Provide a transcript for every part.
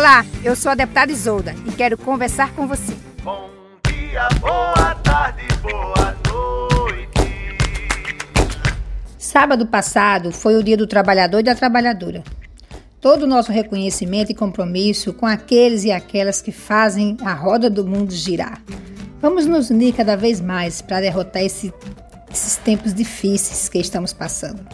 Olá, eu sou a deputada Isolda e quero conversar com você. Bom dia, boa tarde, boa noite. Sábado passado foi o Dia do Trabalhador e da Trabalhadora. Todo o nosso reconhecimento e compromisso com aqueles e aquelas que fazem a roda do mundo girar. Vamos nos unir cada vez mais para derrotar esse, esses tempos difíceis que estamos passando.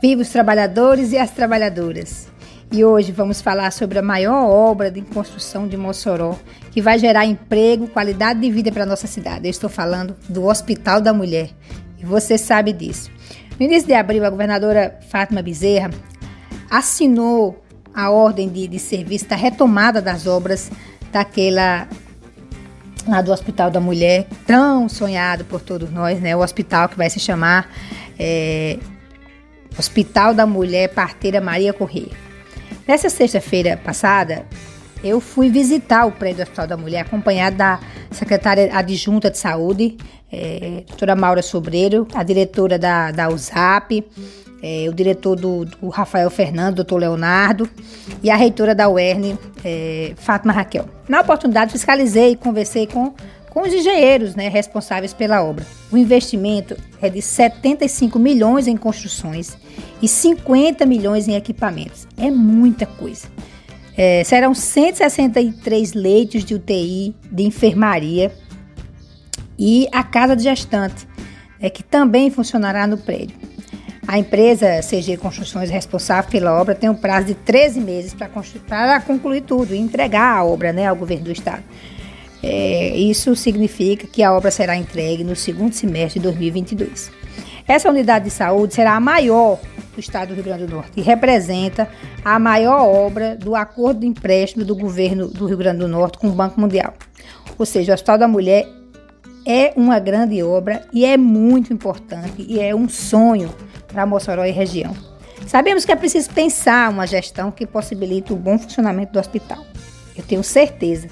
Viva os trabalhadores e as trabalhadoras! E hoje vamos falar sobre a maior obra de construção de Mossoró, que vai gerar emprego, qualidade de vida para nossa cidade. Eu estou falando do Hospital da Mulher. E você sabe disso. No início de abril, a governadora Fátima Bezerra assinou a ordem de, de serviço da retomada das obras daquela lá do Hospital da Mulher, tão sonhado por todos nós, né? O hospital que vai se chamar é, Hospital da Mulher Parteira Maria Corrêa. Nessa sexta-feira passada, eu fui visitar o prédio do Hospital da Mulher, acompanhada da secretária adjunta de saúde, é, doutora Maura Sobreiro, a diretora da, da USAP, é, o diretor do, do, Rafael Fernando, doutor Leonardo, e a reitora da UERN, é, Fátima Raquel. Na oportunidade, fiscalizei e conversei com com os engenheiros né, responsáveis pela obra. O investimento é de 75 milhões em construções e 50 milhões em equipamentos. É muita coisa. É, serão 163 leitos de UTI, de enfermaria e a casa de gestante, é, que também funcionará no prédio. A empresa CG Construções responsável pela obra tem um prazo de 13 meses para concluir tudo e entregar a obra né, ao governo do estado. É, isso significa que a obra será entregue no segundo semestre de 2022. Essa unidade de saúde será a maior do estado do Rio Grande do Norte e representa a maior obra do acordo de empréstimo do governo do Rio Grande do Norte com o Banco Mundial. Ou seja, o Hospital da Mulher é uma grande obra e é muito importante e é um sonho para Mossoró e região. Sabemos que é preciso pensar uma gestão que possibilite o bom funcionamento do hospital. Eu tenho certeza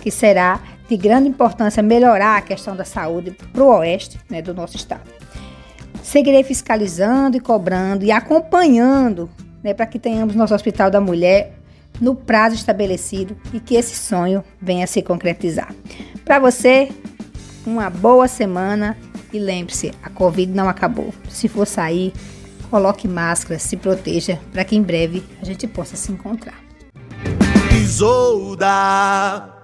que será de grande importância melhorar a questão da saúde para o oeste né, do nosso estado. Seguirei fiscalizando e cobrando e acompanhando né, para que tenhamos nosso Hospital da Mulher no prazo estabelecido e que esse sonho venha a se concretizar. Para você, uma boa semana e lembre-se, a Covid não acabou. Se for sair, coloque máscara, se proteja para que em breve a gente possa se encontrar. Isolda.